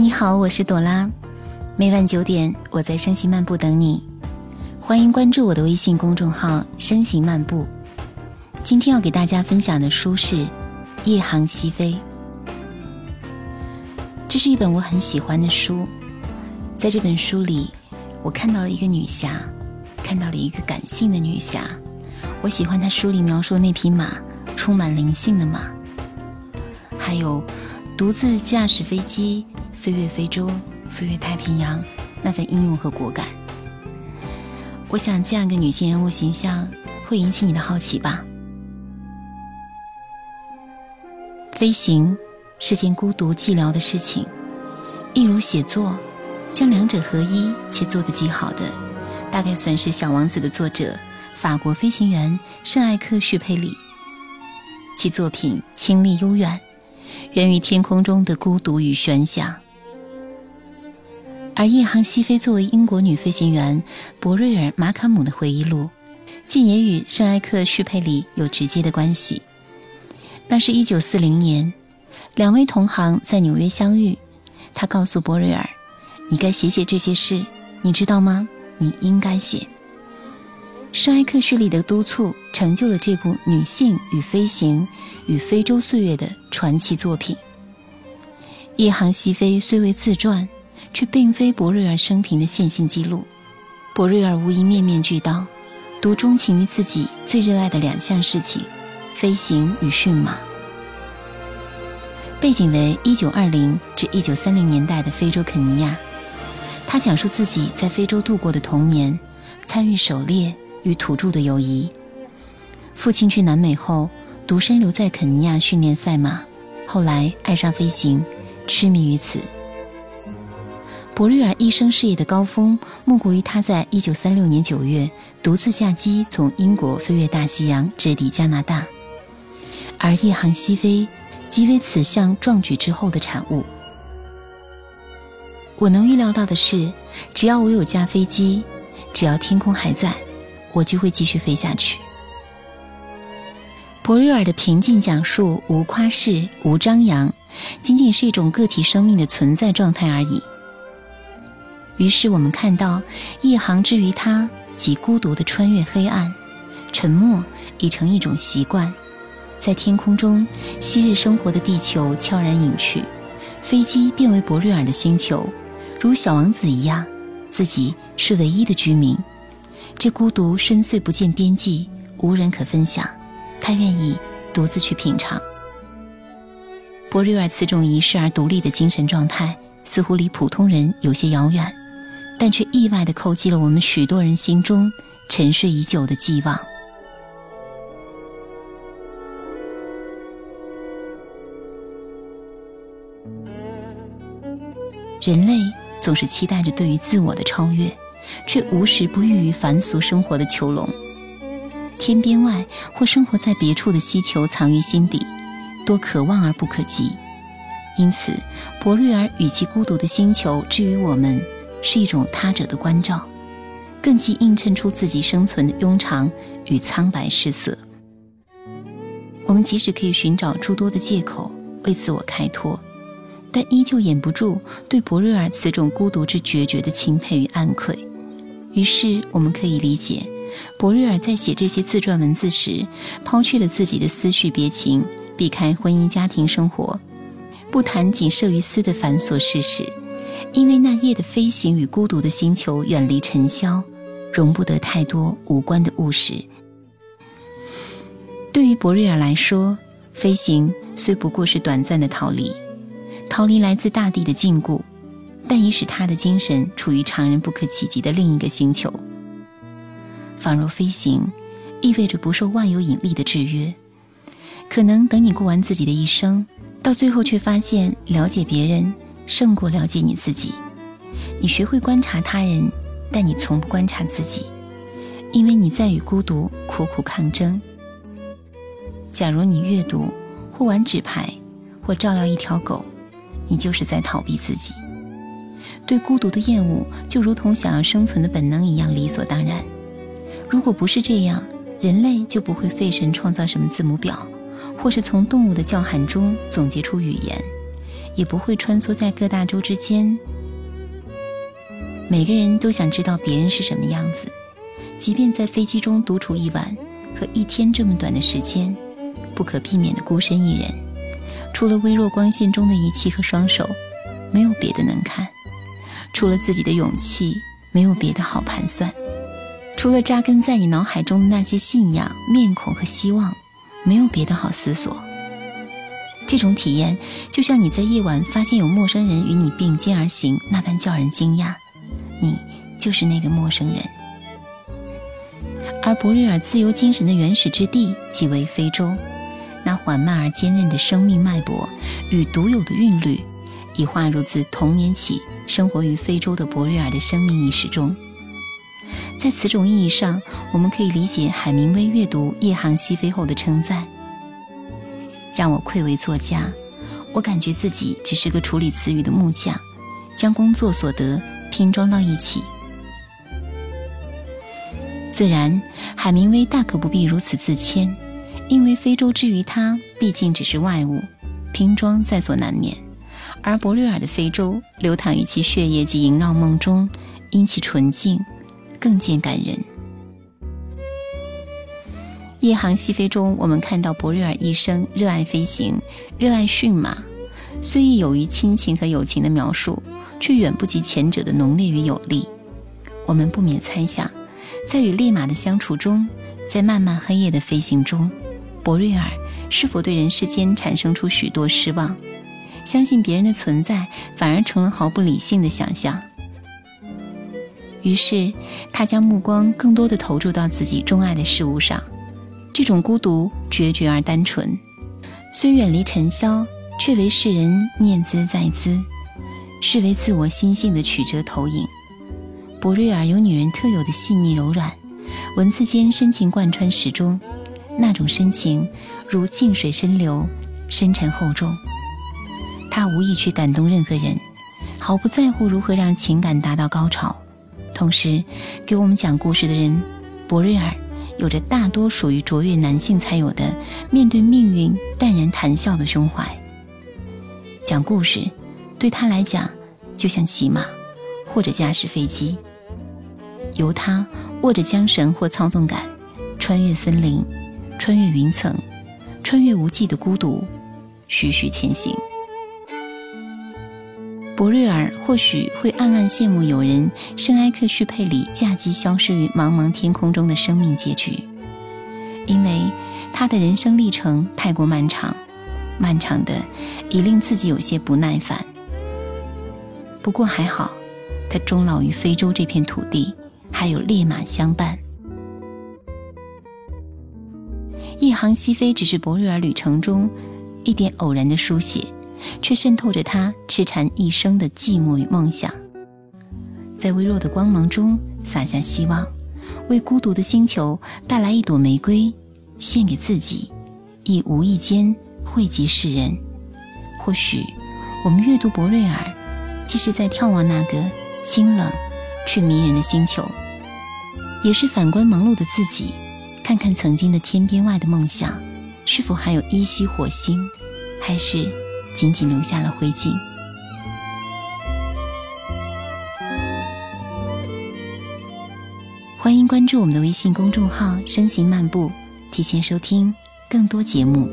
你好，我是朵拉。每晚九点，我在声行漫步等你。欢迎关注我的微信公众号“声行漫步”。今天要给大家分享的书是《夜航西飞》。这是一本我很喜欢的书。在这本书里，我看到了一个女侠，看到了一个感性的女侠。我喜欢她书里描述那匹马，充满灵性的马。还有，独自驾驶飞机飞越非洲、飞越太平洋，那份英勇和果敢。我想，这样一个女性人物形象会引起你的好奇吧？飞行是件孤独寂寥的事情，一如写作，将两者合一且做得极好的，大概算是《小王子》的作者法国飞行员圣埃克叙佩里。其作品清丽悠远。源于天空中的孤独与悬想，而《夜航西飞》作为英国女飞行员博瑞尔·马卡姆的回忆录，竟也与圣埃克许佩里有直接的关系。那是一九四零年，两位同行在纽约相遇，他告诉博瑞尔：“你该写写这些事，你知道吗？你应该写。”圣埃克叙里的督促，成就了这部女性与飞行与非洲岁月的传奇作品。《夜航西飞》虽为自传，却并非博瑞尔生平的线性记录。博瑞尔无疑面面俱到，独钟情于自己最热爱的两项事情：飞行与驯马。背景为1920至1930年代的非洲肯尼亚，他讲述自己在非洲度过的童年，参与狩猎。与土著的友谊。父亲去南美后，独身留在肯尼亚训练赛马，后来爱上飞行，痴迷于此。博瑞尔一生事业的高峰，莫过于他在1936年9月独自驾机从英国飞越大西洋，直抵加拿大。而夜航西飞，即为此项壮举之后的产物。我能预料到的是，只要我有架飞机，只要天空还在。我就会继续飞下去。博瑞尔的平静讲述，无夸饰，无张扬，仅仅是一种个体生命的存在状态而已。于是我们看到，夜航之于他，即孤独的穿越黑暗，沉默已成一种习惯。在天空中，昔日生活的地球悄然隐去，飞机变为博瑞尔的星球，如小王子一样，自己是唯一的居民。这孤独深邃不见边际，无人可分享，他愿意独自去品尝。博瑞尔此种遗世而独立的精神状态，似乎离普通人有些遥远，但却意外地叩击了我们许多人心中沉睡已久的寄望。人类总是期待着对于自我的超越。却无时不遇于凡俗生活的囚笼，天边外或生活在别处的希求藏于心底，多可望而不可及。因此，博瑞尔与其孤独的星球之于我们，是一种他者的关照，更既映衬出自己生存的庸常与苍白失色。我们即使可以寻找诸多的借口为自我开脱，但依旧掩不住对博瑞尔此种孤独之决绝的钦佩与暗愧。于是，我们可以理解，博瑞尔在写这些自传文字时，抛去了自己的思绪别情，避开婚姻家庭生活，不谈仅摄于私的繁琐事实，因为那夜的飞行与孤独的星球远离尘嚣，容不得太多无关的物事。对于博瑞尔来说，飞行虽不过是短暂的逃离，逃离来自大地的禁锢。但已使他的精神处于常人不可企及的另一个星球。仿若飞行，意味着不受万有引力的制约。可能等你过完自己的一生，到最后却发现了解别人胜过了解你自己。你学会观察他人，但你从不观察自己，因为你在与孤独苦苦抗争。假如你阅读，或玩纸牌，或照料一条狗，你就是在逃避自己。对孤独的厌恶，就如同想要生存的本能一样理所当然。如果不是这样，人类就不会费神创造什么字母表，或是从动物的叫喊中总结出语言，也不会穿梭在各大洲之间。每个人都想知道别人是什么样子，即便在飞机中独处一晚和一天这么短的时间，不可避免的孤身一人，除了微弱光线中的仪器和双手，没有别的能看；除了自己的勇气，没有别的好盘算；除了扎根在你脑海中的那些信仰、面孔和希望，没有别的好思索。这种体验，就像你在夜晚发现有陌生人与你并肩而行那般叫人惊讶。你就是那个陌生人，而博瑞尔自由精神的原始之地即为非洲。那缓慢而坚韧的生命脉搏与独有的韵律，已化入自童年起生活于非洲的博瑞尔的生命意识中。在此种意义上，我们可以理解海明威阅读《夜航西飞》后的称赞：“让我愧为作家，我感觉自己只是个处理词语的木匠，将工作所得。”拼装到一起，自然，海明威大可不必如此自谦，因为非洲之于他毕竟只是外物，拼装在所难免。而博瑞尔的非洲流淌于其血液及萦绕梦中，因其纯净，更见感人。夜航西飞中，我们看到博瑞尔一生热爱飞行，热爱驯马，虽亦有于亲情和友情的描述。却远不及前者的浓烈与有力。我们不免猜想，在与烈马的相处中，在漫漫黑夜的飞行中，博瑞尔是否对人世间产生出许多失望？相信别人的存在，反而成了毫不理性的想象。于是，他将目光更多的投注到自己钟爱的事物上。这种孤独决绝而单纯，虽远离尘嚣，却为世人念兹在兹。视为自我心性的曲折投影。博瑞尔有女人特有的细腻柔软，文字间深情贯穿始终，那种深情如静水深流，深沉厚重。他无意去感动任何人，毫不在乎如何让情感达到高潮。同时，给我们讲故事的人，博瑞尔有着大多属于卓越男性才有的面对命运淡然谈笑的胸怀。讲故事。对他来讲，就像骑马，或者驾驶飞机，由他握着缰绳或操纵杆，穿越森林，穿越云层，穿越无际的孤独，徐徐前行。博瑞尔或许会暗暗羡慕有人圣埃克绪佩里驾机消失于茫茫天空中的生命结局，因为他的人生历程太过漫长，漫长的已令自己有些不耐烦。不过还好，他终老于非洲这片土地，还有烈马相伴。一航西飞只是博瑞尔旅程中一点偶然的书写，却渗透着他痴缠一生的寂寞与梦想。在微弱的光芒中洒下希望，为孤独的星球带来一朵玫瑰，献给自己，亦无意间惠及世人。或许，我们阅读博瑞尔。即是在眺望那个清冷却迷人的星球，也是反观忙碌的自己，看看曾经的天边外的梦想，是否还有依稀火星，还是仅仅留下了灰烬？欢迎关注我们的微信公众号“声行漫步”，提前收听更多节目。